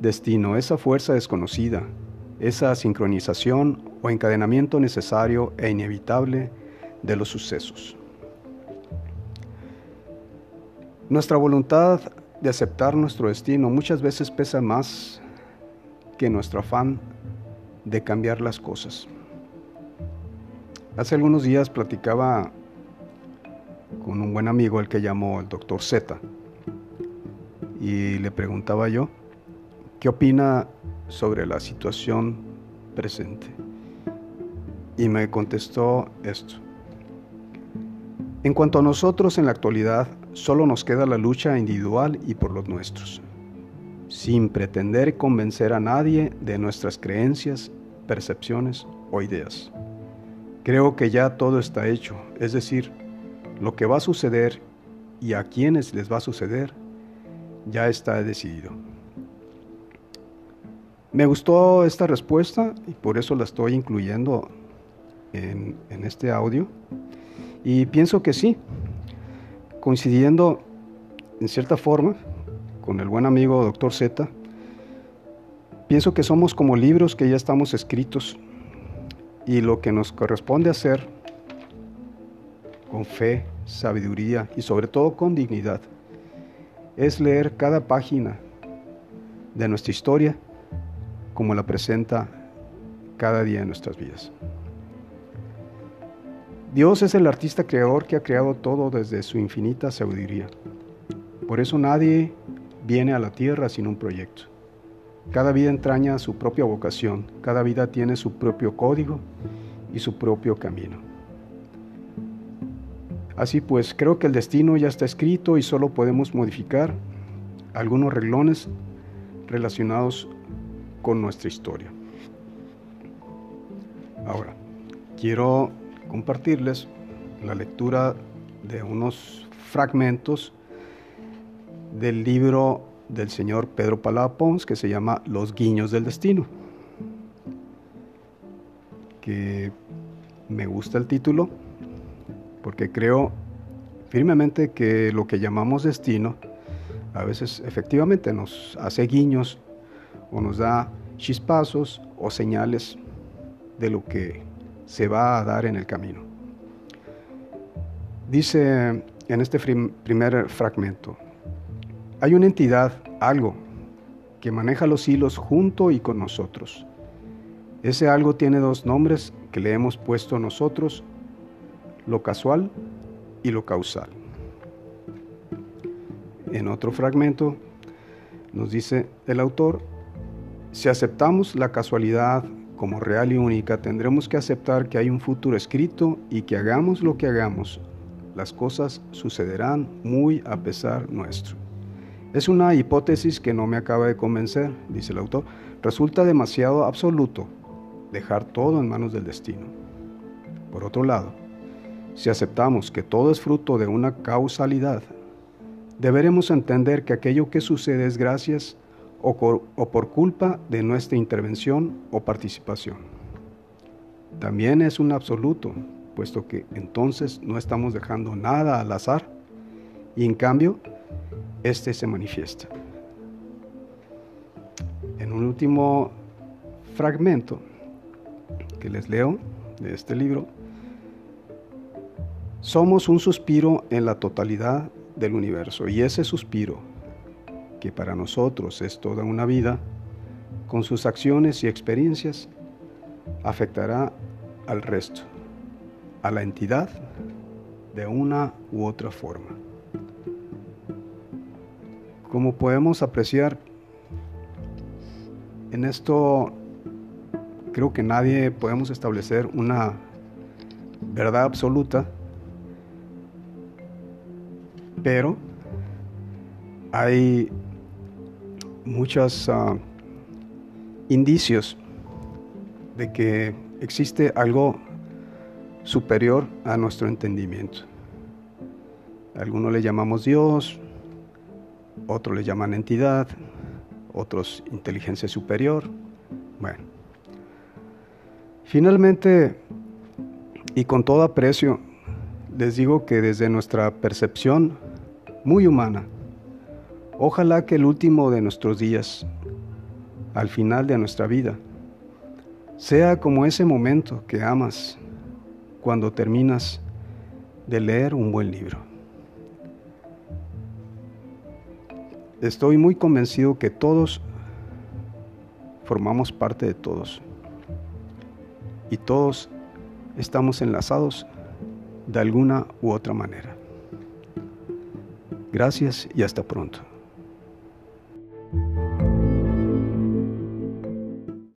destino, esa fuerza desconocida, esa sincronización o encadenamiento necesario e inevitable de los sucesos. Nuestra voluntad de aceptar nuestro destino muchas veces pesa más que nuestro afán de cambiar las cosas. Hace algunos días platicaba con un buen amigo, el que llamó el doctor Z, y le preguntaba yo, ¿qué opina sobre la situación presente? Y me contestó esto. En cuanto a nosotros en la actualidad, solo nos queda la lucha individual y por los nuestros, sin pretender convencer a nadie de nuestras creencias, percepciones o ideas. Creo que ya todo está hecho, es decir, lo que va a suceder y a quienes les va a suceder ya está decidido. Me gustó esta respuesta y por eso la estoy incluyendo en, este audio. Y pienso que sí, coincidiendo en cierta forma con el buen amigo Dr. Z, pienso que somos como libros que ya estamos escritos y lo que nos corresponde hacer con fe, sabiduría y sobre todo con dignidad es leer cada página de nuestra historia como la presenta cada día en nuestras vidas. Dios es el artista creador que ha creado todo desde su infinita sabiduría. Por eso nadie viene a la tierra sin un proyecto. Cada vida entraña su propia vocación, cada vida tiene su propio código y su propio camino. Así pues, creo que el destino ya está escrito y solo podemos modificar algunos reglones relacionados con nuestra historia. Ahora, quiero compartirles la lectura de unos fragmentos del libro del señor Pedro Palada Pons que se llama Los guiños del destino. Que me gusta el título porque creo firmemente que lo que llamamos destino a veces efectivamente nos hace guiños o nos da chispazos o señales de lo que se va a dar en el camino. Dice en este primer fragmento, hay una entidad, algo, que maneja los hilos junto y con nosotros. Ese algo tiene dos nombres que le hemos puesto nosotros, lo casual y lo causal. En otro fragmento nos dice el autor, si aceptamos la casualidad como real y única, tendremos que aceptar que hay un futuro escrito y que hagamos lo que hagamos, las cosas sucederán muy a pesar nuestro. Es una hipótesis que no me acaba de convencer, dice el autor. Resulta demasiado absoluto dejar todo en manos del destino. Por otro lado, si aceptamos que todo es fruto de una causalidad, deberemos entender que aquello que sucede es gracias o por, culpa de nuestra intervención o participación. También es un absoluto, puesto que entonces no estamos dejando nada al azar y en cambio, este se manifiesta. En un último fragmento que les leo de este libro, somos un suspiro en la totalidad del universo y ese suspiro que para nosotros es toda una vida, con sus acciones y experiencias, afectará al resto, a la entidad, de una u otra forma. Como podemos apreciar, en esto creo que nadie podemos establecer una verdad absoluta, pero hay muchos ah, indicios de que existe algo superior a nuestro entendimiento. Algunos le llamamos Dios, otros le llaman entidad, otros inteligencia superior. Bueno, finalmente, y con todo aprecio, les digo que desde nuestra percepción muy humana, Ojalá que el último de nuestros días al final de nuestra vida, sea como ese momento que amas cuando terminas de leer un buen libro. Estoy muy convencido que todos formamos parte de todos y todos estamos enlazados de alguna u otra manera. Gracias y hasta pronto.